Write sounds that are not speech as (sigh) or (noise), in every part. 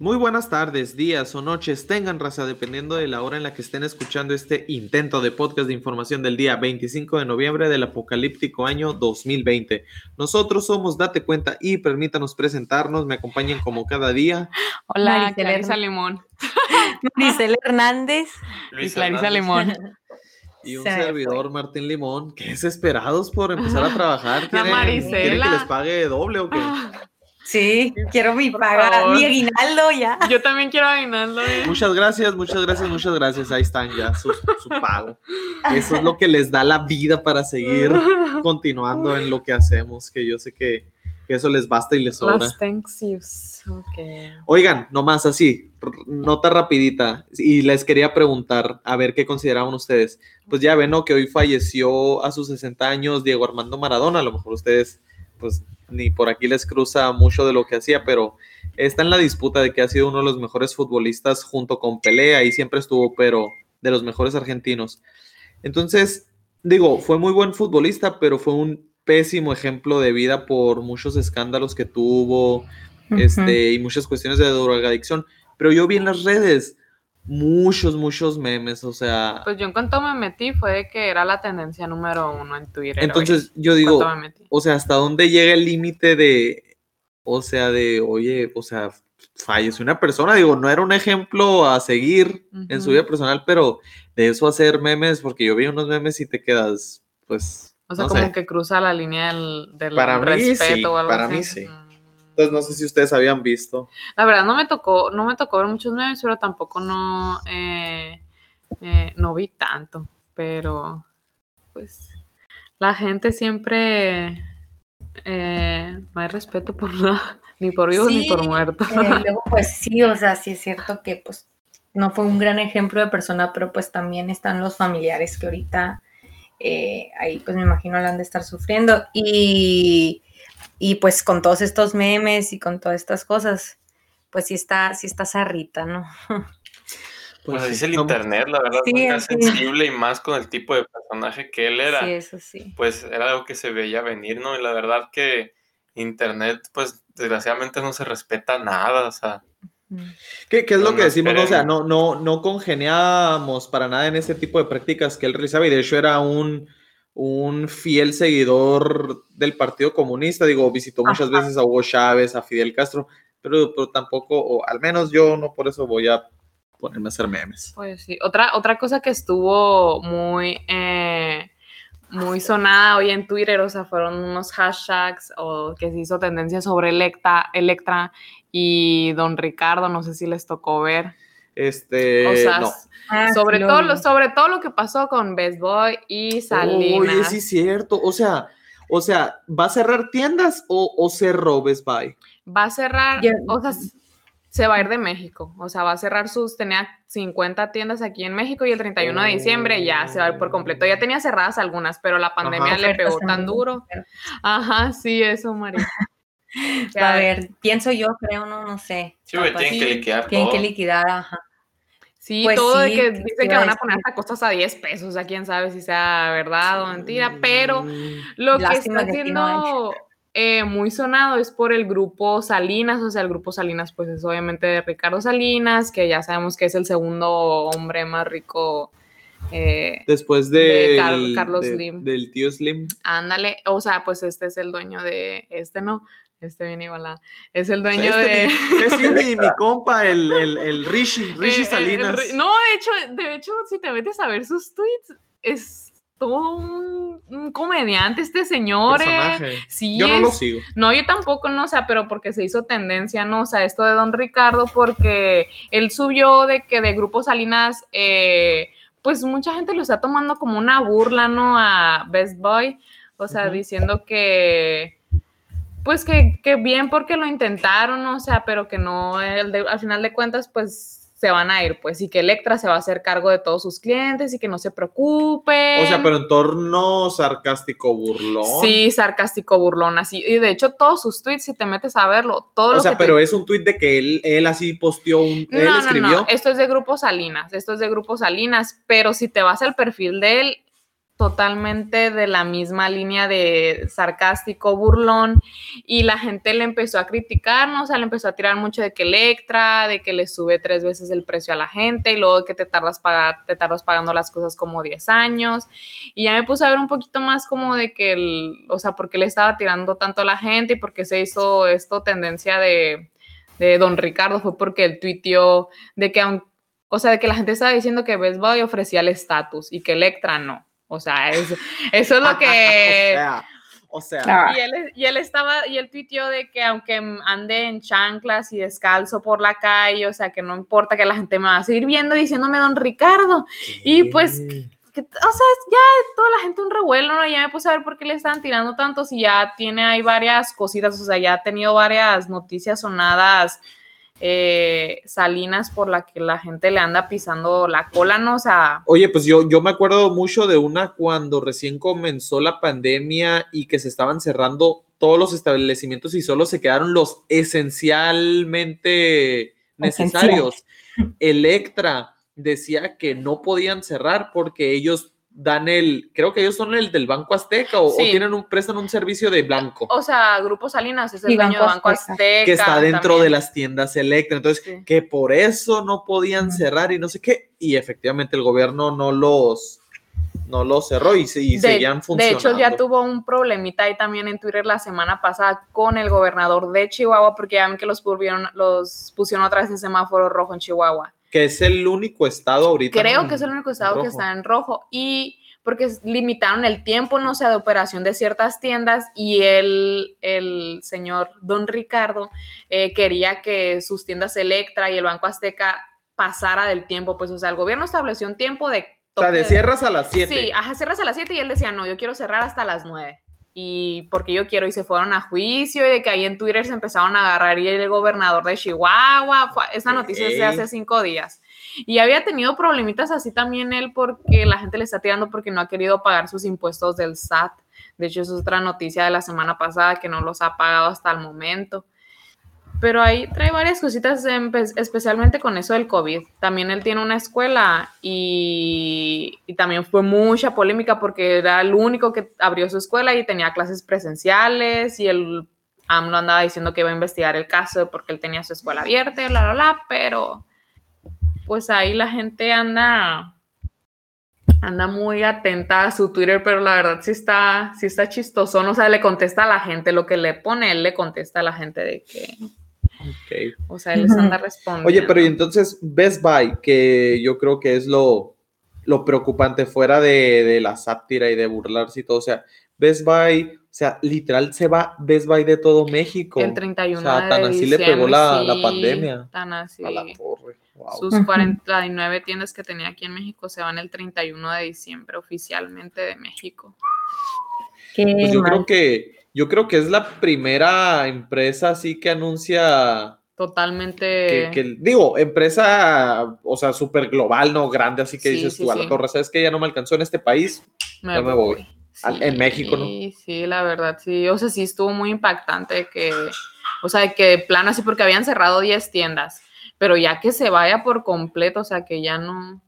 Muy buenas tardes, días o noches tengan raza, dependiendo de la hora en la que estén escuchando este intento de podcast de información del día 25 de noviembre del apocalíptico año 2020. Nosotros somos Date Cuenta y permítanos presentarnos, me acompañen como cada día. Hola, Clarisa. Limón. (laughs) Maricel Hernández. Y Clarisa Limón. (laughs) Y un Se servidor, Martín Limón, que es esperados por empezar a trabajar. ¿Quieren, Maricela. ¿quieren que les pague doble o qué? (laughs) Sí, quiero mi Por paga, favor. mi aguinaldo ya. Yo también quiero aguinaldo. eh. Muchas gracias, muchas gracias, muchas gracias. Ahí están ya su, su pago. Eso es lo que les da la vida para seguir (laughs) continuando en lo que hacemos, que yo sé que, que eso les basta y les sobra. Las thanks yous. Ok. Oigan, nomás así, nota rapidita, y les quería preguntar, a ver qué consideraban ustedes. Pues ya ven, ¿no? Que hoy falleció a sus 60 años Diego Armando Maradona, a lo mejor ustedes, pues ni por aquí les cruza mucho de lo que hacía, pero está en la disputa de que ha sido uno de los mejores futbolistas junto con Pelé, ahí siempre estuvo, pero de los mejores argentinos. Entonces, digo, fue muy buen futbolista, pero fue un pésimo ejemplo de vida por muchos escándalos que tuvo, este, y muchas cuestiones de drogadicción. Pero yo vi en las redes muchos, muchos memes, o sea, Pues yo en cuanto me metí fue de que era la tendencia número uno en Twitter. entonces yo oye. Digo, me o sea, ¿hasta dónde llega el límite de, o sea, de, oye, o sea, falleció una persona, digo, no era un ejemplo a seguir en su vida personal, pero de eso hacer memes, porque yo vi unos memes y te quedas, pues, O sea, no como sé. que cruza la línea del, del Para mí respeto sí, o algo para así. mí sí. Entonces no sé si ustedes habían visto. La verdad no me tocó, no me tocó ver muchos memes, pero tampoco no, eh, eh, no vi tanto. Pero, pues, la gente siempre eh, no hay respeto por nada, (laughs) ni por vivos ni por muertos. Eh, luego, pues sí, o sea, sí es cierto que pues no fue un gran ejemplo de persona, pero pues también están los familiares que ahorita eh, ahí pues me imagino la han de estar sufriendo. Y, y pues con todos estos memes y con todas estas cosas, pues sí está, sí está zarrita, ¿no? (laughs) Pues así es el internet, la verdad, Sí, es. sensible y más con el tipo de personaje que él era, Sí, eso sí. pues era algo que se veía venir, ¿no? Y la verdad que internet, pues desgraciadamente no se respeta nada, o sea. ¿Qué, qué es lo No, que no decimos? O sea, no, no, no congeniábamos para nada en ese tipo de prácticas que él realizaba y de hecho era un, un fiel seguidor del Partido Comunista. Digo, visitó muchas Ajá. veces a Hugo Chávez, a Fidel Castro, pero, pero tampoco, o al menos yo no por eso voy a ponerme a hacer memes. Pues sí, otra, otra cosa que estuvo muy, eh, muy sonada hoy en Twitter, o sea, fueron unos hashtags o que se hizo tendencia sobre Electa, Electra y Don Ricardo, no sé si les tocó ver. Este, no. Ah, sobre, lo todo, sobre todo lo que pasó con Best Boy y Salinas. Oye, sí es cierto. O sea, o sea, ¿va a cerrar tiendas o, o cerró Best Buy? Va a cerrar, o sea, se va a ir de México, o sea, va a cerrar sus, tenía 50 tiendas aquí en México y el 31 de diciembre ya se va a ir por completo. Ya tenía cerradas algunas, pero la pandemia le pegó tan duro. Ajá, sí, eso, María. (laughs) A ver, pienso yo, creo, no, no sé. sí, tienen que liquidar Tienen todo. que liquidar, ajá. Sí, Pues todo de que ¿qué dicen que van a poner hasta costas a 10 pesos, o sea, quién sabe si sea verdad o mentira, pero lo que Lástima está que siendo eh, muy sonado es por el grupo Salinas, o sea, el grupo Salinas pues es obviamente de Ricardo Salinas, que ya sabemos que es el segundo hombre más rico. eh, Después De de, Car- Carlos Slim. del tío Slim. ándale, o sea, pues este es el dueño de, este no, este viene igual a- es el dueño Este, de... es mi, mi (laughs) compa, el, el, el Rishi, Rishi Salinas. No, de hecho, de hecho, si te metes a ver sus tweets, es todo un, un comediante este señor. eh. Sí, Yo no lo sigo. No, yo tampoco, no, o sea, pero porque se hizo tendencia, ¿no? O sea, esto de Don Ricardo, porque él subió de que de Grupo Salinas, eh, pues mucha gente lo está tomando como una burla, ¿no? A Best Boy, o sea, diciendo que, pues que, que bien porque lo intentaron, ¿no? o sea, pero que no, el de- al final de cuentas, pues se van a ir, pues, y que Electra se va a hacer cargo de todos sus clientes y que no se preocupe. O sea, pero en torno sarcástico burlón. Sí, sarcástico, burlón, así. Y de hecho, todos sus tweets, si te metes a verlo, todo O lo sea, que te- pero es un tuit de que él, él así posteó un. él No, no, escribió. no, esto es de Grupo Salinas, esto es de Grupo Salinas, pero si te vas al perfil de él, totalmente de la misma línea de sarcástico, burlón, y la gente le empezó a criticarnos, o sea, le empezó a tirar mucho de que Electra, de que le sube tres veces el precio a la gente, y luego que te tardas, pagar, te tardas pagando las cosas como 10 años, y ya me puse a ver un poquito más como de que, el, o sea, por qué le estaba tirando tanto a la gente y por qué se hizo esto tendencia de, de Don Ricardo, fue porque él tuiteó de que aunque o sea, de que la gente estaba diciendo que Best Buy ofrecía el estatus y que Electra no. O sea, eso, eso es lo (laughs) que... o sea, Y él, y él estaba, y él tuiteó de que aunque ande en chanclas y descalzo por la calle, o sea, que no importa que la gente me va a seguir viendo diciéndome don Ricardo. Y pues, que, o sea, ya toda la gente un revuelo, ¿no? Ya me puse a ver por qué le están tirando tanto si ya tiene ahí varias cositas, o sea, ya ha tenido varias noticias sonadas eh, Salinas por la que la gente le anda pisando la cola, ¿no? O sea... Oye, pues yo, yo me acuerdo mucho de una cuando recién comenzó la pandemia y que se estaban cerrando todos los establecimientos y solo se quedaron los esencialmente necesarios. Electra decía que no podían cerrar porque ellos dan el, creo que ellos son el del Banco Azteca o, tienen un, prestan un servicio de blanco. O sea, Grupo Salinas es el dueño de Banco Azteca. Que está dentro de las tiendas Electra. Entonces, que por eso no podían cerrar y no sé qué. Y efectivamente el gobierno no los no los cerró y, seguían funcionando. De hecho, ya tuvo un problemita ahí también en Twitter la semana pasada con el gobernador de Chihuahua, porque ya ven que los, los pusieron otra vez en semáforo rojo en Chihuahua que es el único estado ahorita. Creo que es el único estado que está en rojo y porque limitaron el tiempo, no sé, de operación de ciertas tiendas y el, el señor Don Ricardo eh, quería que sus tiendas Electra y el Banco Azteca pasara del tiempo, pues, o sea, el gobierno estableció un tiempo de... O sea, de cierras a las 7. Sí, ajá, cierras a las 7 y él decía, no, yo quiero cerrar hasta las 9 y porque yo quiero y se fueron a juicio y de que ahí en Twitter se empezaron a agarrar y el gobernador de Chihuahua, esa noticia es de hace cinco días. Y había tenido problemitas así también él porque la gente le está tirando porque no ha querido pagar sus impuestos del SAT. De hecho, es otra noticia de la semana pasada que no los ha pagado hasta el momento. Pero ahí trae varias cositas, especialmente con eso del COVID. También él tiene una escuela y, también fue mucha polémica porque era el único que abrió su escuela y tenía clases presenciales y el AMLO andaba diciendo que iba a investigar el caso porque él tenía su escuela abierta, bla, bla, bla, pero pues ahí la gente anda anda muy atenta a su Twitter, pero la verdad sí está, sí está chistoso, o sea, le contesta a la gente lo que le pone, él le contesta a la gente de que o sea, él les anda respondiendo. Oye, pero y entonces Best Buy, que yo creo que es lo, lo preocupante fuera de, la sátira y de burlarse y todo, o sea, Best Buy, o sea, literal se va Best Buy de todo México. El 31 o sea, tan así le pegó la, pandemia. Tan así. Sus 49 tiendas que tenía aquí en México se van el 31 de diciembre oficialmente de México. Pues yo creo que yo creo que es la primera empresa así que anuncia. Totalmente. Que, digo, empresa, o sea, súper global, no grande, así que dices tú a la torre, ¿sabes que ya no me alcanzó en este país? Me me voy. en México, ¿no? Sí, sí, la verdad, sí. O sea, sí estuvo muy impactante que, o sea, que plano así, porque habían cerrado 10 tiendas, pero ya que se vaya por completo, o sea, que ya no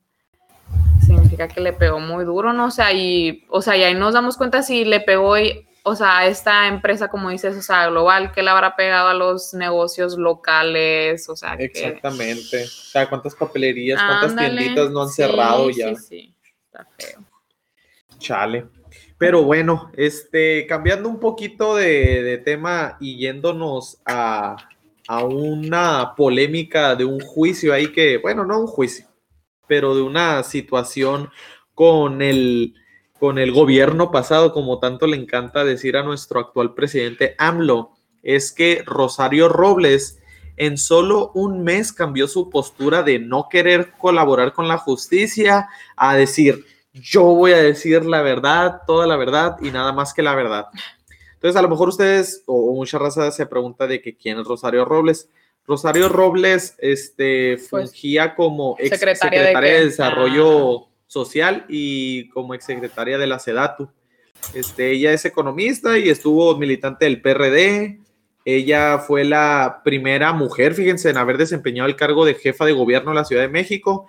significa que le pegó muy duro, ¿no? O sea, y, o sea, y ahí nos damos cuenta si le pegó y o sea, esta empresa, como dices, o sea, global, ¿qué le habrá pegado a los negocios locales? O sea, Exactamente. O sea, ¿cuántas papelerías, cuántas tienditas no han cerrado ya? Sí, sí, está feo. Chale. Pero bueno, este, cambiando un poquito de, tema y yéndonos a, a una polémica de un juicio ahí que, bueno, no un juicio, pero de una situación con el con el gobierno pasado, como tanto le encanta decir a nuestro actual presidente AMLO, es que Rosario Robles en solo un mes cambió su postura de no querer colaborar con la justicia a decir, yo voy a decir la verdad, toda la verdad y nada más que la verdad. Entonces, a lo mejor ustedes o mucha raza se pregunta de que quién es Rosario Robles. Rosario Robles este, pues, fungía como ex secretaria, de, Desarrollo Social y como exsecretaria de la SEDATU. Este, ella es economista y estuvo militante del PRD. Ella fue la primera mujer, fíjense, en haber desempeñado el cargo de jefa de gobierno de la Ciudad de México.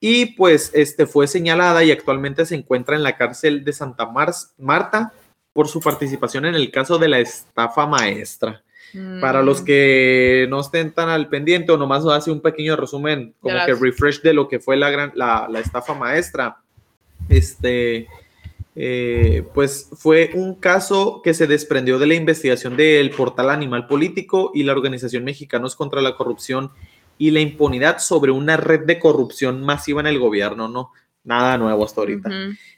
y pues este, fue señalada y actualmente se encuentra en la cárcel de Santa Marta por su participación en el caso de la estafa maestra. Para los mm. que no estén tan al pendiente o nomás hace un pequeño resumen, como que refresh de lo que fue la, gran, la, la estafa maestra. Este, eh, pues fue un caso que se desprendió de la investigación del portal Animal Político y la Organización Mexicanos contra la Corrupción y la Impunidad sobre una red de corrupción masiva en el gobierno, ¿no? Nada nuevo hasta ahorita.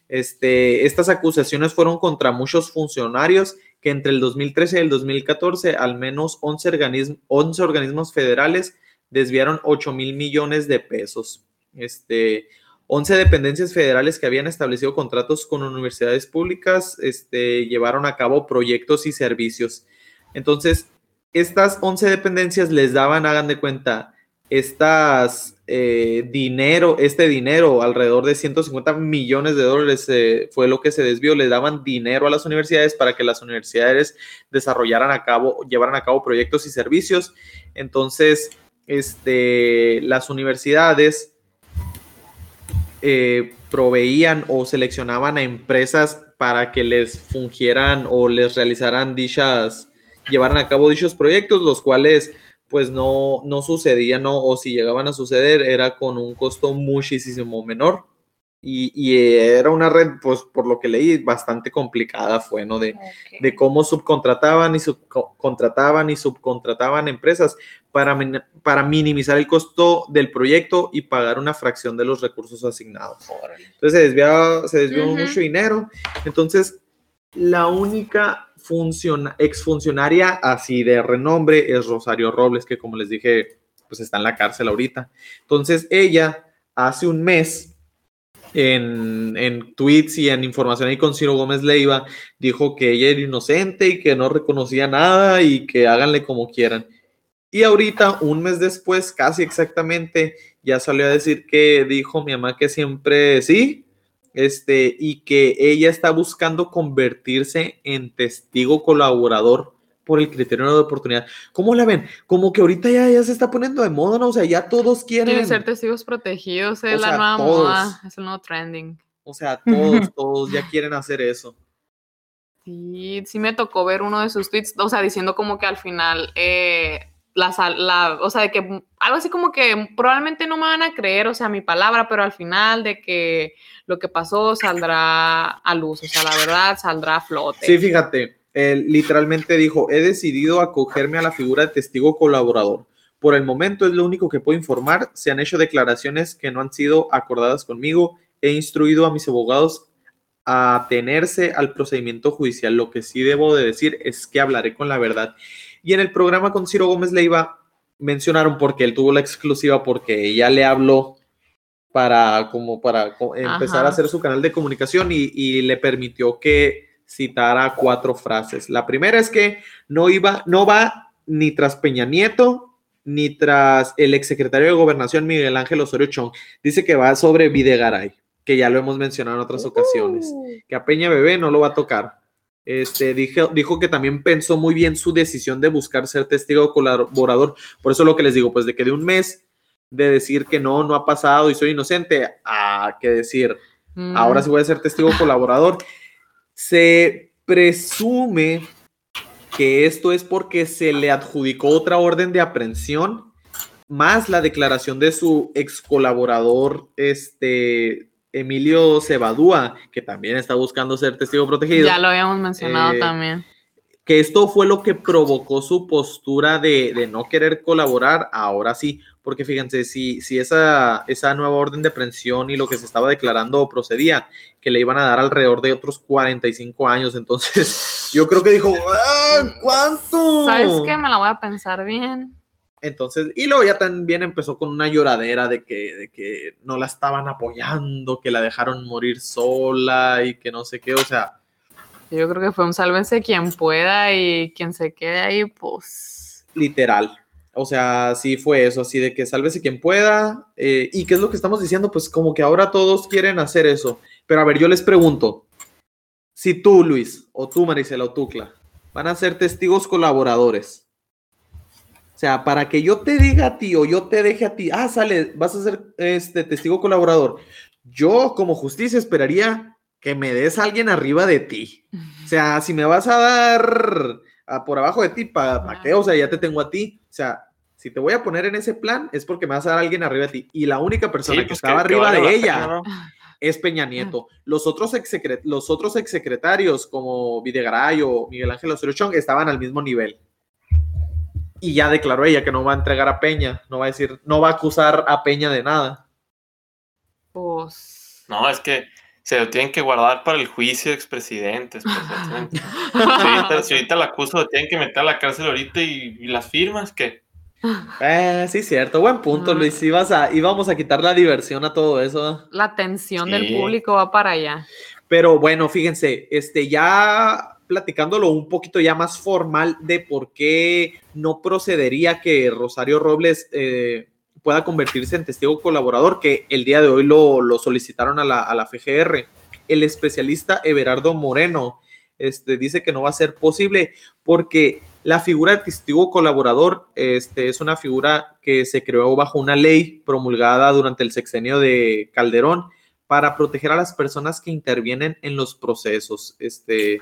este, estas acusaciones fueron contra muchos funcionarios que entre el 2013 y el 2014 al menos 11, 11 organismos federales desviaron 8 mil millones de pesos. Este, 11 dependencias federales que habían establecido contratos con universidades públicas este, llevaron a cabo proyectos y servicios. Entonces, estas 11 dependencias les daban, hagan de cuenta, estas eh, dinero, este dinero, alrededor de 150 millones de dólares eh, fue lo que se desvió, les daban dinero a las universidades para que las universidades desarrollaran a cabo, llevaran a cabo proyectos y servicios. Entonces, este, las universidades eh, proveían o seleccionaban a empresas para que les fungieran o les realizaran dichas, llevaran a cabo dichos proyectos, los cuales pues no, no sucedían, ¿no? o si llegaban a suceder era con un costo muchísimo menor. Y, era una red, pues por lo que leí, bastante complicada fue, ¿no? De, de cómo subcontrataban y subcontrataban y subcontrataban empresas para, para minimizar el costo del proyecto y pagar una fracción de los recursos asignados. Entonces se desvió, se desvió mucho dinero. Entonces, la única exfuncionaria así de renombre es Rosario Robles, que como les dije, pues está en la cárcel ahorita. Entonces, ella hace un mes en, tweets y en información ahí con Ciro Gómez Leiva, dijo que ella era inocente y que no reconocía nada y que háganle como quieran. Y ahorita, un mes después, casi exactamente, ya salió a decir que dijo mi mamá que siempre sí, este, y que ella está buscando convertirse en testigo colaborador por el criterio de oportunidad. ¿Cómo la ven? Como que ahorita ya, ya se está poniendo de moda, ¿no? O sea, ya todos quieren. Quieren ser testigos protegidos, es la nueva moda, es el nuevo trending. O sea, todos, (laughs) todos ya quieren hacer eso. Sí, sí me tocó ver uno de sus tweets, o sea, diciendo como que al final, eh, la, la, o sea, de que algo así como que probablemente no me van a creer, o sea, mi palabra, pero al final de que lo que pasó saldrá a luz, o sea, la verdad saldrá a flote. Sí, fíjate, él literalmente dijo, he decidido acogerme a la figura de testigo colaborador. Por el momento es lo único que puedo informar. Se han hecho declaraciones que no han sido acordadas conmigo. He instruido a mis abogados a tenerse al procedimiento judicial. Lo que sí debo de decir es que hablaré con la verdad. Y en el programa con Ciro Gómez Leiva mencionaron porque él tuvo la exclusiva porque ella le habló para como para empezar a hacer su canal de comunicación y, y le permitió que citara cuatro frases. La primera es que no iba, no va ni tras Peña Nieto ni tras el exsecretario de Gobernación Miguel Ángel Osorio Chong. Dice que va sobre Videgaray, que ya lo hemos mencionado en otras ocasiones, uh. que a Peña Bebé no lo va a tocar. Este, dijo, dijo que también pensó muy bien su decisión de buscar ser testigo colaborador. Por eso lo que les digo, pues de que de un mes de decir que no, no ha pasado y soy inocente, a que decir, mm. ahora sí voy a ser testigo colaborador. Se presume que esto es porque se le adjudicó otra orden de aprehensión, más la declaración de su ex colaborador, este, Emilio Cebadúa, que también está buscando ser testigo protegido. Ya lo habíamos mencionado eh, también. Que esto fue lo que provocó su postura de, de no querer colaborar, ahora sí, porque fíjense, si, si esa, esa nueva orden de aprehensión y lo que se estaba declarando procedía, que le iban a dar alrededor de otros 45 años, entonces (laughs) yo creo que dijo, ah, ¿cuánto? ¿Sabes qué? Me la voy a pensar bien. Entonces, y luego ya también empezó con una lloradera de que, de que no la estaban apoyando, que la dejaron morir sola y que no sé qué, o sea. Yo creo que fue un sálvense quien pueda y quien se quede ahí, pues. Literal, o sea, sí fue eso, así de que sálvese quien pueda. Eh, ¿Y qué es lo que estamos diciendo? Pues como que ahora todos quieren hacer eso. Pero a ver, yo les pregunto, si tú, Luis, o tú, Marisela, o tú, van a ser testigos colaboradores, sea, para que yo te diga a ti o yo te deje a ti, ah, sale, vas a ser este testigo colaborador. Yo como justicia esperaría que me des a alguien arriba de ti. O sea, si me vas a dar por abajo de ti, ¿para qué? O sea, ya te tengo a ti. O sea, si te voy a poner en ese plan es porque me vas a dar a alguien arriba de ti. Y la única persona que pues estaba arriba de ella es Peña Nieto. Los otros, los otros exsecretarios como Videgaray o Miguel Ángel Osorio Chong estaban al mismo nivel. Y ya declaró ella que no va a entregar a Peña, no va a decir, no va a acusar a Peña de nada. Pues. No, es que se lo tienen que guardar para el juicio de expresidentes. Pues, (laughs) si, ahorita, la acuso, lo tienen que meter a la cárcel ahorita y, las firmas, que eh, sí, cierto. Buen punto, Luis. Ibas a, íbamos a quitar la diversión a todo eso. La atención del público va para allá. Pero bueno, fíjense, este, ya platicándolo un poquito ya más formal de por qué no procedería que Rosario Robles eh, pueda convertirse en testigo colaborador, que el día de hoy lo, solicitaron a la, a la, FGR. El especialista Everardo Moreno este, dice que no va a ser posible porque la figura de testigo colaborador este, es una figura que se creó bajo una ley promulgada durante el sexenio de Calderón para proteger a las personas que intervienen en los procesos. Este,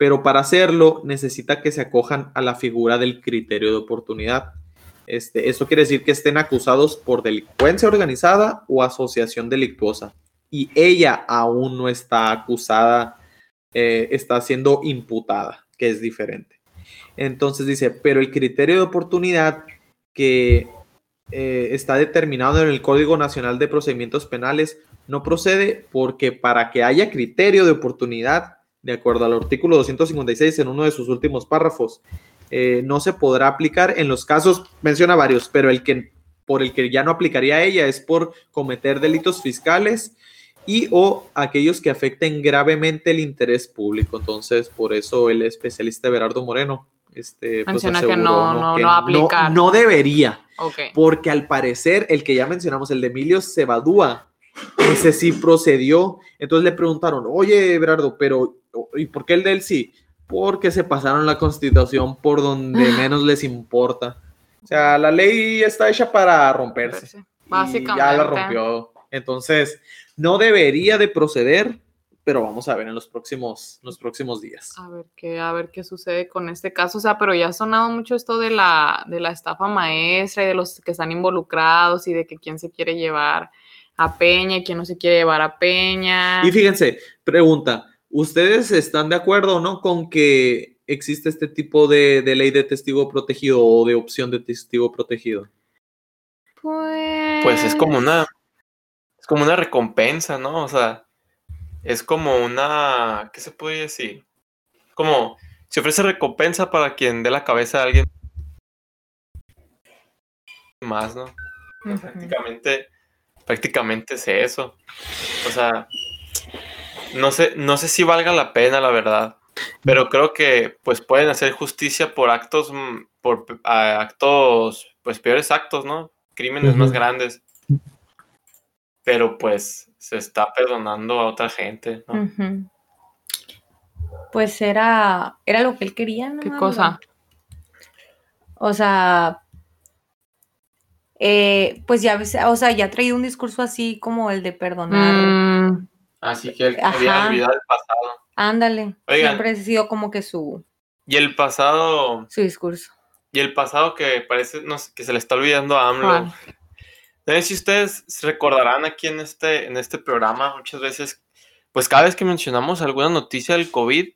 pero para hacerlo necesita que se acojan a la figura del criterio de oportunidad. Este, eso quiere decir que estén acusados por delincuencia organizada o asociación delictuosa. Y ella aún no está acusada, eh, está siendo imputada, que es diferente. Entonces dice, pero el criterio de oportunidad que eh, está determinado en el Código Nacional de Procedimientos Penales no procede porque para que haya criterio de oportunidad, de acuerdo al artículo 256 en uno de sus últimos párrafos, eh, no se podrá aplicar en los casos, menciona varios, pero el que por el que ya no aplicaría a ella es por cometer delitos fiscales y o aquellos que afecten gravemente el interés público. Entonces, por eso el especialista Berardo Moreno este, pues, menciona que no, no, no, aplicar. No, debería. Porque al parecer, el que ya mencionamos, el de Emilio Cebadúa, ese sí procedió. Entonces le preguntaron, oye, Berardo, pero ¿y por qué el de él sí? porque se pasaron la constitución por donde menos les importa. O sea, la ley está hecha para romperse. Básicamente. ya la rompió. Entonces, no debería de proceder, pero vamos a ver en los próximos, los próximos días. A ver qué, a ver qué sucede con este caso. O sea, pero ya ha sonado mucho esto de la, de la estafa maestra y de los que están involucrados y de que quién se quiere llevar a Peña quién no se quiere llevar a Peña. Y fíjense, pregunta, ¿Ustedes están de acuerdo o no con que existe este tipo de, ley de testigo protegido o de opción de testigo protegido? Pues... pues es como una es como una recompensa, ¿no? O sea, es como una ¿qué se puede decir? Como se ofrece recompensa para quien dé la cabeza a alguien más, ¿no? Prácticamente prácticamente es eso. O sea, no sé, no sé si valga la pena, la verdad. Pero creo que pues pueden hacer justicia por actos, mm, por actos, pues peores actos, ¿no? Crímenes más grandes. Pero pues se está perdonando a otra gente, ¿no? Pues era, era lo que él quería, ¿no? ¿Qué cosa? O sea, eh, pues ya, o sea, ya ha traído un discurso así como el de perdonar. Mm. Así que él quería olvidar el pasado. Ándale. Siempre ha sido como que su. Y el pasado. Su discurso. Y el pasado que parece no que se le está olvidando a AMLO. No sé si ustedes recordarán aquí en este, en este programa, muchas veces, pues cada vez que mencionamos alguna noticia del COVID,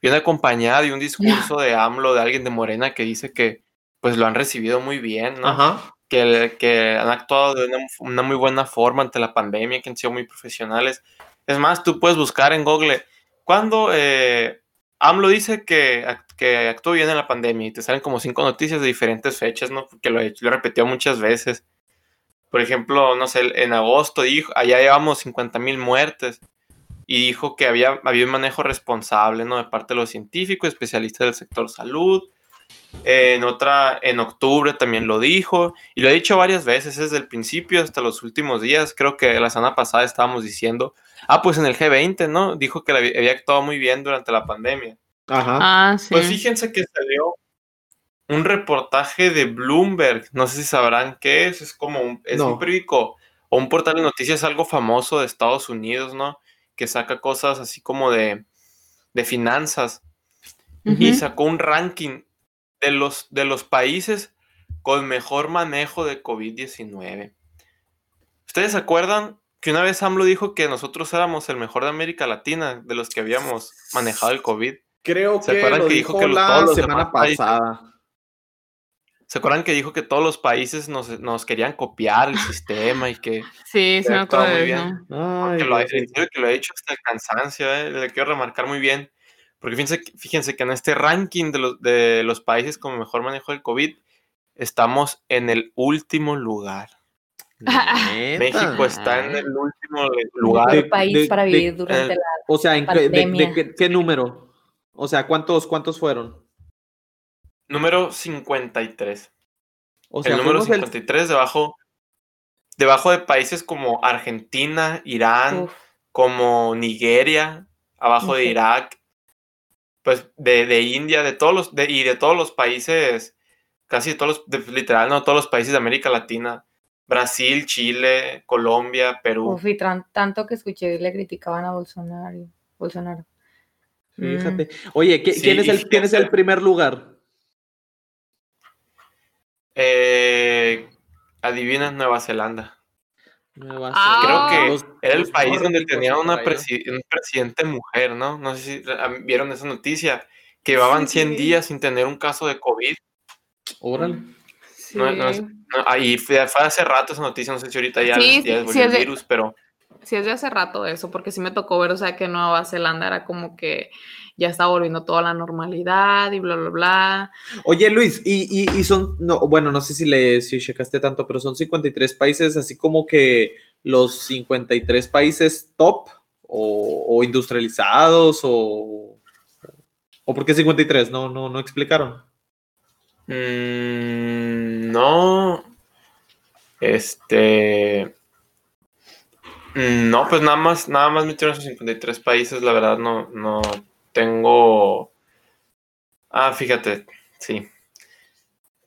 viene acompañada de un discurso (laughs) de AMLO, de alguien de Morena que dice que pues lo han recibido muy bien, ¿no? Ajá. Que, que han actuado de una, una, muy buena forma ante la pandemia, que han sido muy profesionales. Es más, tú puedes buscar en Google cuando eh, AMLO dice que, que actuó bien en la pandemia y te salen como cinco noticias de diferentes fechas, ¿no? Porque lo, lo repetido muchas veces. Por ejemplo, no sé, en agosto dijo, allá llevamos 50 mil muertes y dijo que había, había un manejo responsable, ¿no? De parte de los científicos, especialistas del sector salud, en otra, en octubre también lo dijo, y lo he dicho varias veces desde el principio hasta los últimos días. Creo que la semana pasada estábamos diciendo, ah, pues en el G20, ¿no? Dijo que había actuado muy bien durante la pandemia. Ajá. Ah, pues fíjense que salió un reportaje de Bloomberg. No sé si sabrán qué es. Es como un, es un periódico o un portal de noticias algo famoso de Estados Unidos, ¿no? Que saca cosas así como de, de finanzas. Y sacó un ranking de los, de los países con mejor manejo de COVID-19. ¿Ustedes se acuerdan que una vez AMLO dijo que nosotros éramos el mejor de América Latina de los que habíamos manejado el COVID? Creo que, lo dijo, que la semana pasada. ¿Se acuerdan que dijo que todos los países nos, querían copiar el sistema y que... (laughs) Sí, se me acuerdo muy bien. que, lo, que lo he dicho hasta el cansancio, ¿eh? le quiero remarcar muy bien. Porque fíjense, fíjense que en este ranking de los, de los países con mejor manejo del COVID, estamos en el último lugar. (laughs) México está en el último lugar. País para vivir durante la O sea, ¿en de, qué, número? O sea, ¿cuántos, cuántos fueron? Número 53. O sea, el número 53 debajo, debajo de países como Argentina, Irán, como Nigeria, abajo de Irak, pues de, de, India, de todos los, de, y de todos los países, casi todos los, literal, no todos los países de América Latina. Brasil, Chile, Colombia, Perú. Uf, y tanto que escuché le criticaban a Bolsonaro. Bolsonaro. Fíjate. Mm. Oye, ¿quién, es el, ¿quién es el primer lugar? Eh, adivina Nueva Zelanda. Nueva Creo que era el país donde tenía una un presidente mujer, ¿no? No sé si vieron esa noticia, que llevaban 100 días sin tener un caso de COVID. Órale. ahí fue, hace rato esa noticia, no sé si ahorita ya, sí, el virus, pero... Sí, es de hace rato eso, porque sí me tocó ver, o sea, que Nueva Zelanda era como que ya está volviendo toda la normalidad y bla, bla, bla. Oye, Luis, y, y, son, no, bueno, no sé si le si checaste tanto, pero son 53 países, así como que los 53 países top o, industrializados o... ¿O por qué 53? No, no, no explicaron. Mm, no. Este. Mm, no, pues nada más, nada más metieron esos 53 países, la verdad no, no tengo... Ah, fíjate, sí.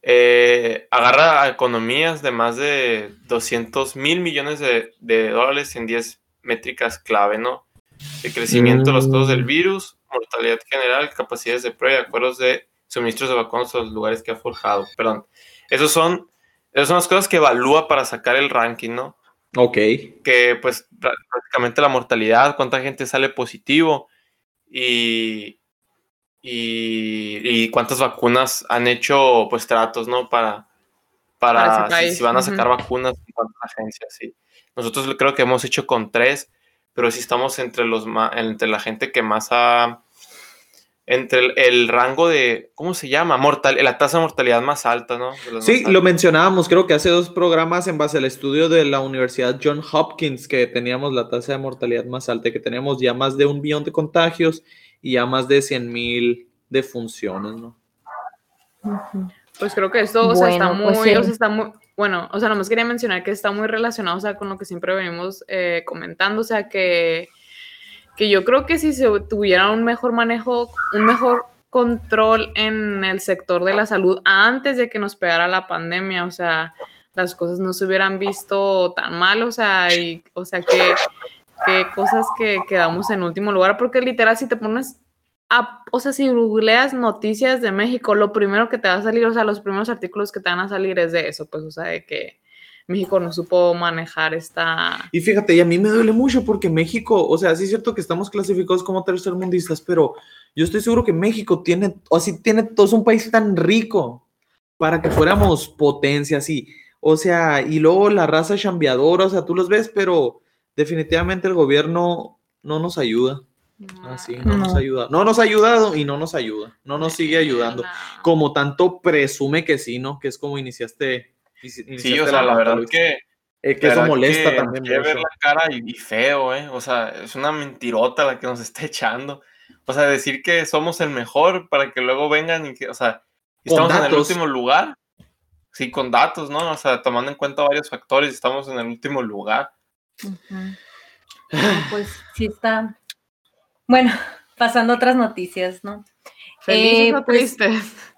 Eh, agarra a economías de más de 200 mil millones de, dólares en 10 métricas clave, ¿no? El crecimiento de los costos del mm. virus, mortalidad general, capacidades de prueba y acuerdos de suministros de vacunas a los lugares que ha forjado. Perdón. Esos son, esas son las cosas que evalúa para sacar el ranking, ¿no? Ok. Que pues prácticamente la mortalidad, cuánta gente sale positivo y, y, cuántas vacunas han hecho pues tratos, ¿no? Para, para, si, van a sacar vacunas en cuántas agencias, sí. Nosotros creo que hemos hecho con tres, pero sí estamos entre, los, entre la gente que más ha entre el, rango de, ¿cómo se llama? Mortal, la tasa de mortalidad más alta, ¿no? Sí, lo mencionábamos, creo que hace dos programas en base al estudio de la Universidad John Hopkins, que teníamos la tasa de mortalidad más alta, que teníamos ya más de un billón de contagios y ya más de 100 mil defunciones, ¿no? Pues creo que esto o sea, está, pues o sea, está muy, bueno, o sea, nomás quería mencionar que está muy relacionado, o sea, con lo que siempre venimos eh, comentando, o sea, que que yo creo que si se tuviera un mejor manejo, un mejor control en el sector de la salud antes de que nos pegara la pandemia, o sea, las cosas no se hubieran visto tan mal, o sea, y, o sea, que, que cosas que quedamos en último lugar, porque literal si te pones a, o sea, si googleas noticias de México, lo primero que te va a salir, o sea, los primeros artículos que te van a salir es de eso, pues, o sea, de que México no supo manejar esta... Y fíjate, y a mí me duele mucho porque México, o sea, sí es cierto que estamos clasificados como tercermundistas, pero yo estoy seguro que México tiene, o así tiene, todo es un país tan rico para que fuéramos potencia, así. O sea, y luego la raza chambeadora, o sea, tú los ves, pero definitivamente el gobierno no nos ayuda. Así, no, nos ayuda. No nos ha ayudado y no nos ayuda. No nos sigue ayudando. Como tanto presume que sí, ¿no? Que es como iniciaste sí, o sea, la, verdad es que... que eso molesta también. Quiere ver la cara y, feo, ¿eh? O sea, es una mentirota la que nos está echando. O sea, decir que somos el mejor para que luego vengan y que, o sea, estamos en el último lugar. Sí, con datos, ¿no? O sea, tomando en cuenta varios factores, estamos en el último lugar. Pues sí está. Bueno, pasando otras noticias, ¿no? Felices eh, o pues, tristes.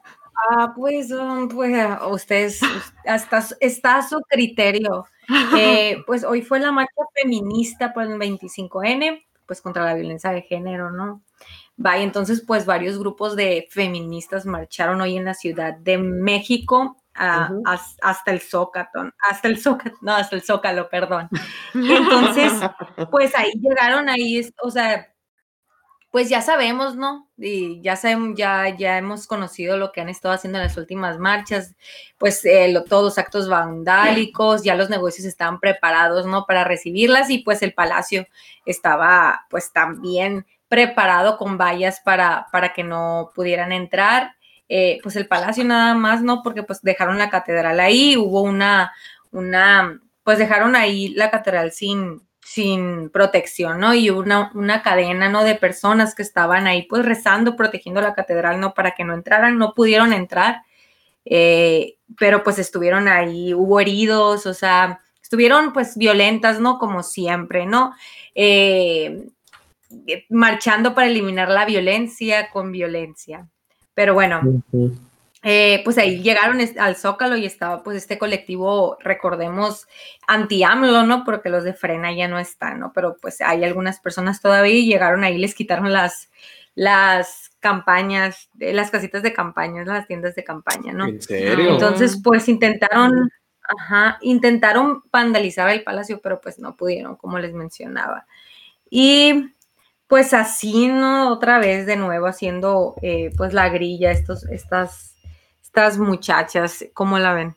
Ah, pues, um, pues ustedes, hasta está a su criterio. Eh, (laughs) pues hoy fue la marcha feminista por el 25N, pues contra la violencia de género, ¿no? Vaya, entonces, pues varios grupos de feministas marcharon hoy en la Ciudad de México hasta el Zócalo, hasta el Zócalo, no, hasta el Zócalo, perdón. (laughs) Entonces, (laughs) pues ahí llegaron ahí, o sea, pues ya sabemos, ¿no? Y ya sabemos, ya, ya hemos conocido lo que han estado haciendo en las últimas marchas, pues eh, todos los actos vandálicos, ya los negocios estaban preparados, ¿no? Para recibirlas y pues el palacio estaba pues también preparado con vallas para, para que no pudieran entrar. Eh, pues el palacio nada más, ¿no? Porque pues dejaron la catedral ahí, hubo una, una, pues dejaron ahí la catedral sin, sin protección, ¿no? Y una, una cadena, ¿no? De personas que estaban ahí pues rezando, protegiendo la catedral, ¿no? Para que no entraran, no pudieron entrar, eh, pero pues estuvieron ahí, hubo heridos, o sea, estuvieron pues violentas, ¿no? Como siempre, ¿no? Eh, marchando para eliminar la violencia con violencia. Pero bueno, eh, pues ahí llegaron al Zócalo y estaba pues este colectivo, recordemos, anti-AMLO, ¿no? Porque los de Frena ya no están, ¿no? Pero pues hay algunas personas todavía y llegaron ahí, les quitaron las, las campañas, las casitas de campaña, las tiendas de campaña, ¿no? ¿En serio? Entonces, pues intentaron, ajá, intentaron vandalizar el palacio, pero pues no pudieron, como les mencionaba. Y pues así, ¿no? Otra vez de nuevo haciendo eh, pues la grilla, estos, estas, estas muchachas, ¿cómo la ven?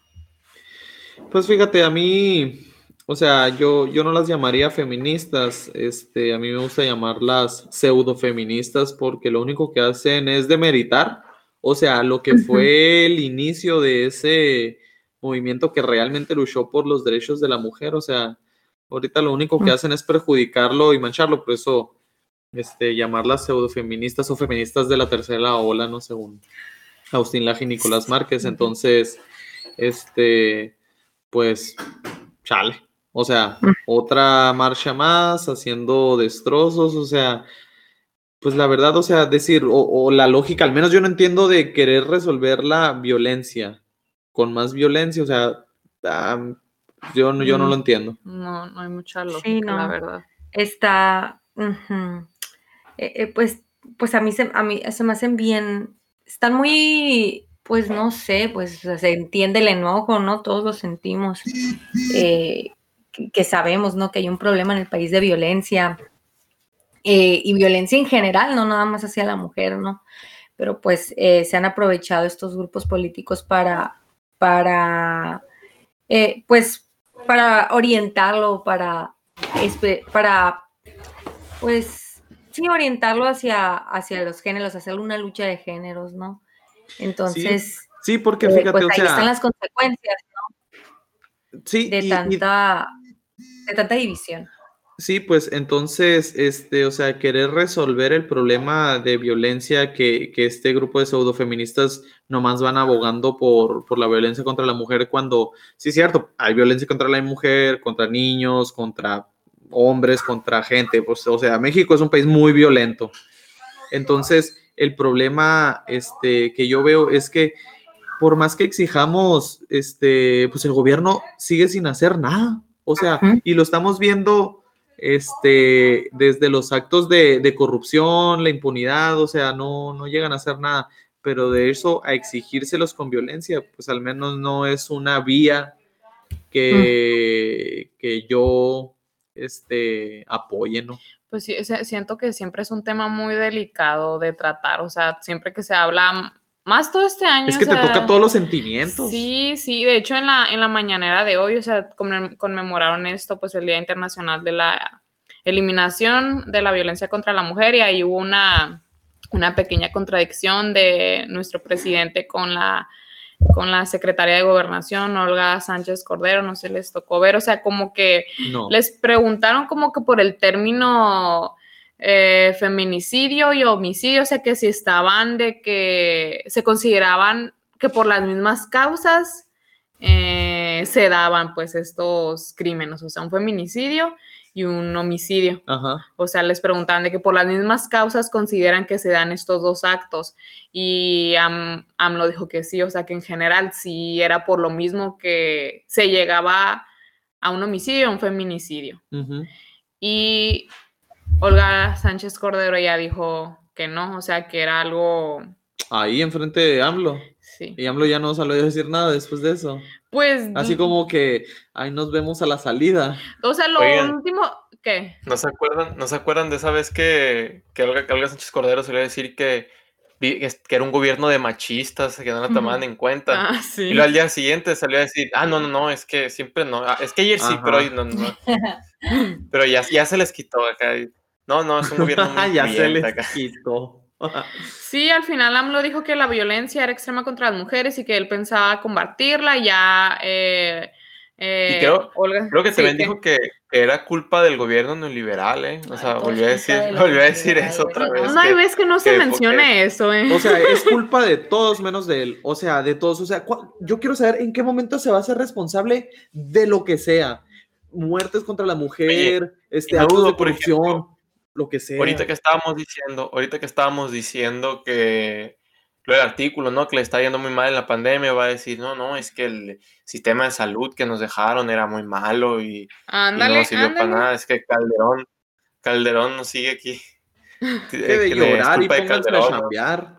Pues fíjate, a mí, o sea, yo, yo no las llamaría feministas, este, a mí me gusta llamarlas pseudo-feministas porque lo único que hacen es demeritar, o sea, lo que fue el inicio de ese movimiento que realmente luchó por los derechos de la mujer, o sea, ahorita lo único que hacen es perjudicarlo y mancharlo, por eso este, llamarlas pseudofeministas o feministas de la tercera ola, ¿no? Según Agustín Laje y Nicolás Márquez. Entonces, este, pues, chale. O sea, otra marcha más haciendo destrozos, o sea, pues la verdad, o sea, decir, o, la lógica, al menos yo no entiendo de querer resolver la violencia con más violencia, o sea, yo, yo no lo entiendo. No, no hay mucha lógica, la verdad. Está, eh, eh, pues, pues a mí, se, a mí se me hacen bien, están muy, pues no sé, pues se entiende el enojo, ¿no? Todos lo sentimos, eh, que, sabemos, ¿no? Que hay un problema en el país de violencia y violencia en general, no nada más hacia la mujer, ¿no? Pero pues se han aprovechado estos grupos políticos para, para, pues, para orientarlo, para, para, pues, sí, orientarlo hacia, hacia los géneros, hacer una lucha de géneros, ¿no? Entonces, sí, porque eh, fíjate, pues ahí están las consecuencias, ¿no? Sí, de tanta, de tanta división. Sí, pues entonces, este, o sea, querer resolver el problema de violencia que, que este grupo de pseudofeministas nomás van abogando por, por, la violencia contra la mujer cuando, sí es cierto, hay violencia contra la mujer, contra niños, contra hombres contra gente, pues, o sea, México es un país muy violento. Entonces, el problema este, que yo veo es que por más que exijamos, este, pues el gobierno sigue sin hacer nada. O sea, y lo estamos viendo este, desde los actos de, corrupción, la impunidad, o sea, no, no llegan a hacer nada. Pero de eso a exigírselos con violencia, pues al menos no es una vía que, que yo este, apoyen, ¿no? Pues sí, siento que siempre es un tema muy delicado de tratar, o sea, siempre que se habla más todo este año. Es que te toca todos los sentimientos. Sí, sí, de hecho en la, en la mañanera de hoy, o sea, conmemoraron esto, pues el Día Internacional de la Eliminación de la Violencia contra la Mujer y ahí hubo una, una pequeña contradicción de nuestro presidente con la con la secretaria de gobernación, Olga Sánchez Cordero, no sé, les tocó ver, o sea, como que les preguntaron como que por el término eh, feminicidio y homicidio, o sea, que si estaban de que se consideraban que por las mismas causas eh, se daban pues estos crímenes, o sea, un feminicidio y un homicidio. Ajá. O sea, les preguntaban de que por las mismas causas consideran que se dan estos dos actos. Y Am- AMLO dijo que sí, o sea, que en general sí era por lo mismo que se llegaba a un homicidio, a un feminicidio. Y Olga Sánchez Cordero ya dijo que no, o sea, que era algo, Ahí enfrente de AMLO. sí. Y AMLO ya no salió a decir nada después de eso. Pues, Así como que ahí nos vemos a la salida. o sea, lo Oigan. último, ¿qué? ¿No se acuerdan, ¿no se acuerdan de esa vez que, que Olga, que Olga Sánchez Cordero solía decir que, que era un gobierno de machistas, que no la tomaban en cuenta? Ah, sí. Y luego al día siguiente salió a decir, ah, no, no, no, es que siempre no, ah, es que ayer sí, pero hoy no, no. (laughs) Pero ya, ya se les quitó acá. No, no, es un gobierno (laughs) muy ya se les acá. quitó. Sí, al final AMLO dijo que la violencia era extrema contra las mujeres y que él pensaba combatirla. y Ya eh, eh, Y creo- Olga, Creo que sí, también que- dijo que, que era culpa del gobierno neoliberal, ¿eh? O sea, todo volvió a decir, volvió a decir eso otra vez. no hay que- vez que no se que mencione porque- eso, ¿eh? O sea, es (laughs) culpa de todos menos de él. O sea, de todos. O sea, ¿cuál- yo quiero saber en qué momento se va a hacer responsable de lo que sea. Muertes contra la mujer, este, no actos de corrupción, ejemplo, lo que sea. Ahorita que estábamos diciendo, ahorita que estábamos diciendo que lo del artículo, ¿no? Que le está yendo muy mal en la pandemia, va a decir, no, no, es que el sistema de salud que nos dejaron era muy malo y, y Ándale, no sirvió para nada. Es que Calderón, Calderón nos sigue aquí. (laughs) Llorar y pónganse a.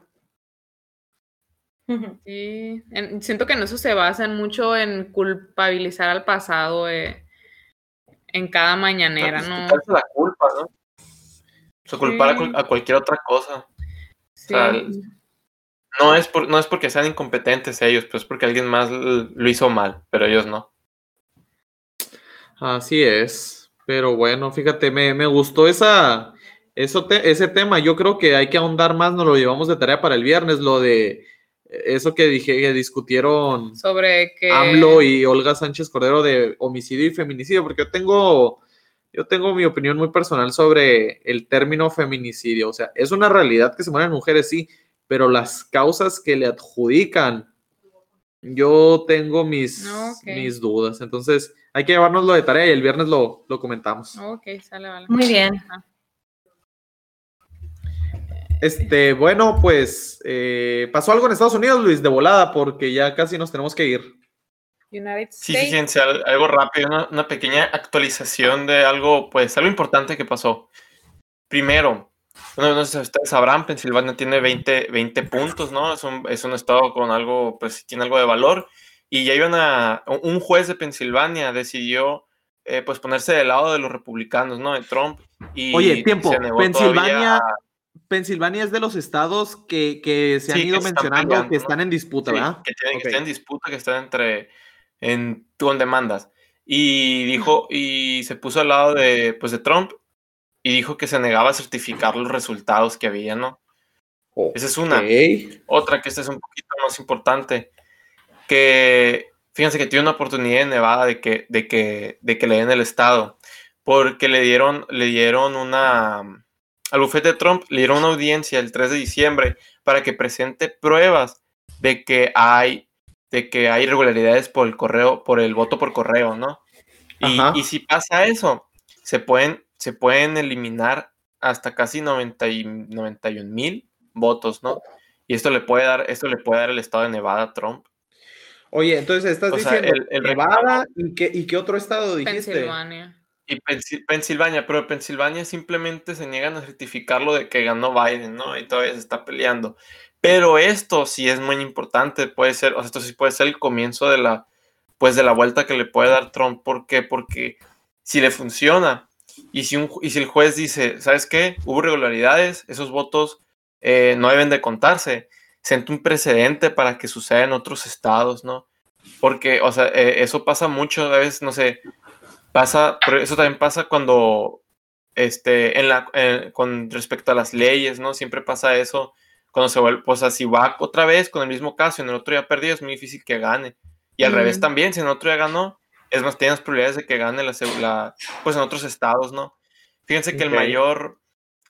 (laughs) Sí, en- siento que en eso se basan mucho en culpabilizar al pasado eh, en cada mañanera, Pues, ¿no? la culpa, ¿no? Sea, culpar a, Sí. cual- a cualquier otra cosa. Sí. sea, No es, por, no es porque sean incompetentes ellos, pues porque alguien más lo hizo mal, pero ellos no. Así es. Pero bueno, fíjate, me, me gustó esa, eso te- ese tema. Yo creo que hay que ahondar más, nos lo llevamos de tarea para el viernes, lo de eso que dije, que discutieron Sobre que... AMLO y Olga Sánchez Cordero de homicidio y feminicidio, porque yo tengo, yo tengo mi opinión muy personal sobre el término feminicidio. O sea, es una realidad que se mueren mujeres, sí, pero las causas que le adjudican, yo tengo mis, mis dudas. Entonces, hay que llevárnoslo de tarea y el viernes lo, lo comentamos. Ok, sale, vale. Muy bien. Este, bueno, pues eh, pasó algo en Estados Unidos, Luis, de volada, porque ya casi nos tenemos que ir. United Sí, States. fíjense, al- algo rápido, una, una pequeña actualización de algo, pues, algo importante que pasó. Primero, bueno, no sé si ustedes sabrán, Pensilvania tiene 20, 20 puntos, ¿no? Es un, es un estado con algo, pues, tiene algo de valor. Y ya hay una, un juez de Pensilvania decidió, eh, pues, ponerse del lado de los republicanos, ¿no? De Trump. Y Oye, tiempo, se negó Pensilvania, todavía Pensilvania es de los estados que, que se han Sí, ido están mencionando peleando, que ¿no? están en disputa, Sí, ¿verdad? que tienen Ok. que estar en disputa, que están entre en con demandas. Y dijo, y se puso al lado de pues de Trump y dijo que se negaba a certificar los resultados que había, ¿no? Esa es una. Otra que esta es un poquito más importante. Que fíjense que tiene una oportunidad en Nevada de que, de que, de que le den el estado. Porque le dieron, le dieron una. Al bufete de Trump le dieron una audiencia el 3 de diciembre para que presente pruebas de que hay, de que hay irregularidades por el correo, por el voto por correo, ¿no? Y, si pasa eso, se pueden, se pueden eliminar hasta casi 90 y 91 mil votos, ¿no? Y esto le puede dar, esto le puede dar el estado de Nevada a Trump. Oye, entonces estás O sea, diciendo el- el Nevada ¿y qué, y qué otro estado dijiste? Pensilvania. Y Pensil- Pensilvania, pero Pensilvania simplemente se niegan a certificarlo de que ganó Biden, ¿no? Y todavía se está peleando. Pero esto sí es muy importante, puede ser, o sea, esto sí puede ser el comienzo de la, pues de la vuelta que le puede dar Trump. ¿Por qué? Porque si le funciona y si, un, y si el juez dice, ¿sabes qué? Hubo irregularidades, esos votos eh, no deben de contarse. Siente un precedente para que suceda en otros estados, ¿no? Porque, o sea, eh, eso pasa mucho, a veces, no sé, pasa, pero eso también pasa cuando, este, en la, eh, con respecto a las leyes, ¿no? Siempre pasa eso, cuando se vuelve, pues así va otra vez con el mismo caso, y en el otro ya perdió, es muy difícil que gane. Y al Mm. revés también, si en el otro ya ganó, es más, tienes probabilidades de que gane la, la- pues en otros estados, ¿no? Fíjense que el mayor,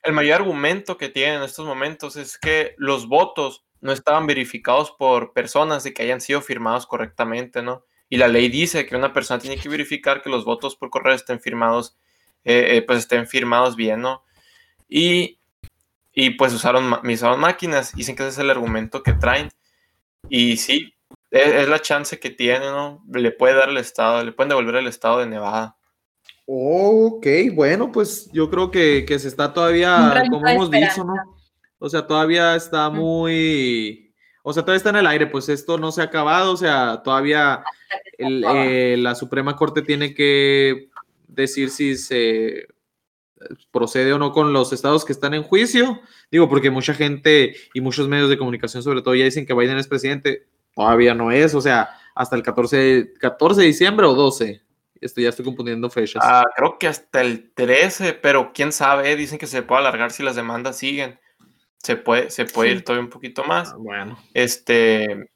el mayor argumento que tienen en estos momentos es que los votos no estaban verificados por personas de que hayan sido firmados correctamente, ¿no? Y la ley dice que una persona tiene que verificar que los votos por correo estén firmados eh, eh, pues estén firmados bien, ¿no? Y, y pues usaron, usaron máquinas, dicen que ese es el argumento que traen. Y sí, es, es la chance que tiene, ¿no? Le puede dar el estado, le pueden devolver el estado de Nevada. Ok, bueno, pues yo creo que, que se está todavía, como hemos dicho, esperanza. ¿no? O sea, todavía está muy, o sea, todavía está en el aire, pues esto no se ha acabado, o sea, todavía el, eh, la Suprema Corte tiene que decir si se procede o no con los estados que están en juicio. Digo, porque mucha gente y muchos medios de comunicación, sobre todo, ya dicen que Biden es presidente. Todavía no es, o sea, hasta el 14, 14 de diciembre o 12. Esto ya estoy confundiendo fechas. Ah, creo que hasta el 13, pero quién sabe, dicen que se puede alargar si las demandas siguen. Se puede, se puede Sí. ir todavía un poquito más. Ah, bueno. Este,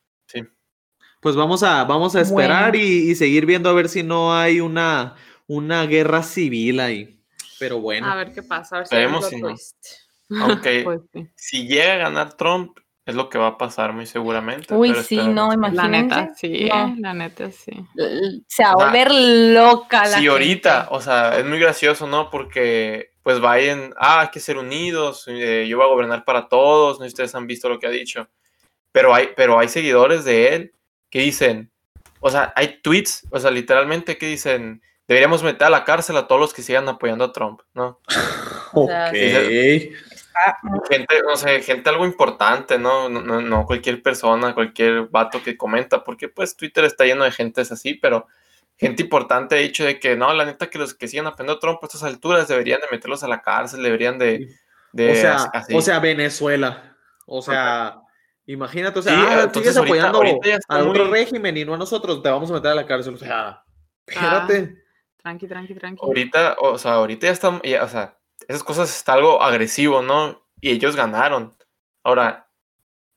Pues vamos a, vamos a esperar Bueno. y, y seguir viendo a ver si no hay una, una guerra civil ahí. Pero bueno. A ver qué pasa. A ver si plot si no. aunque (laughs) Pues sí. si llega a ganar Trump, es lo que va a pasar muy seguramente. Uy, pero sí, no, La imagínense. neta, sí. No. La neta, sí. Se va a volver loca la Sí, ahorita, gente. o sea, es muy gracioso, ¿no? Porque pues Biden, ah, hay que ser unidos, eh, yo voy a gobernar para todos, no sé si ustedes han visto lo que ha dicho, pero hay, pero hay seguidores de él que dicen, o sea, hay tweets, o sea, literalmente que dicen, deberíamos meter a la cárcel a todos los que sigan apoyando a Trump, ¿no? Ok. Muy- Gente, no sé, gente algo importante, ¿no? No, no, no cualquier persona, cualquier vato que comenta, porque pues Twitter está lleno de gentes así, pero gente importante ha dicho de que no, la neta que los que sigan apoyando a Trump a estas alturas deberían de meterlos a la cárcel, deberían de... de o, sea, así. o sea, Venezuela. O sea, imagínate, o sea, Sí, ah, entonces sigues ahorita- apoyando ahorita ya está a otro muy- régimen y no a nosotros, te vamos a meter a la cárcel. O sea, espérate. Tranqui, tranqui, tranqui. ahorita, o sea, ahorita ya están, ya, o sea, esas cosas está algo agresivo, ¿no? Y ellos ganaron. Ahora,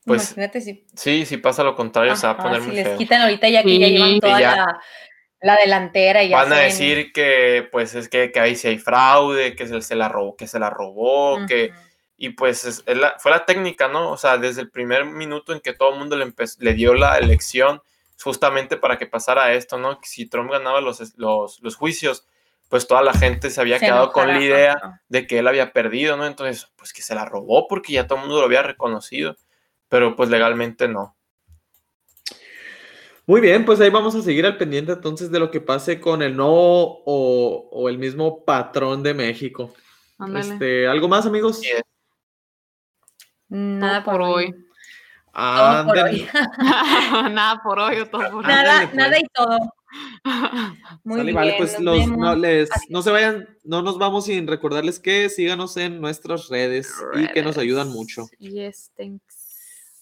pues Imagínate si, sí, si pasa lo contrario, se va a ajá, poner si muy les feo. quitan ahorita ya que ya Sí, llevan toda ya. la, la delantera y ya Van a decir que, pues, es que, que ahí sí hay fraude, que se, se la robó, que se la robó, que... Ujú. Y pues es- es la- fue la técnica, ¿no? O sea, desde el primer minuto en que todo el mundo le, le dio la elección, justamente para que pasara esto, ¿no? Si Trump ganaba los, los, los juicios, pues toda la gente se había Se quedado con la idea de que él había perdido, ¿no? Entonces, pues que se la robó porque ya todo el mundo lo había reconocido, pero pues legalmente no. Muy bien, pues ahí vamos a seguir al pendiente entonces de lo que pase con el nuevo o, o el mismo patrón de México. Este, ¿Algo más, amigos? Nada por hoy. (laughs) Todo por hoy. Nada por hoy o todo por hoy. Nada, pues. nada y todo. (laughs) Muy bien, vale, pues los- no, les, no se vayan, no nos vamos sin recordarles que síganos en nuestras redes, y que nos ayudan mucho. Yes, thanks.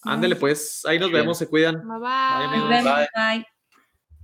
Ándele, pues, ahí nos Bien. vemos, se cuidan. Bye Bye, vemos, Bye. bye.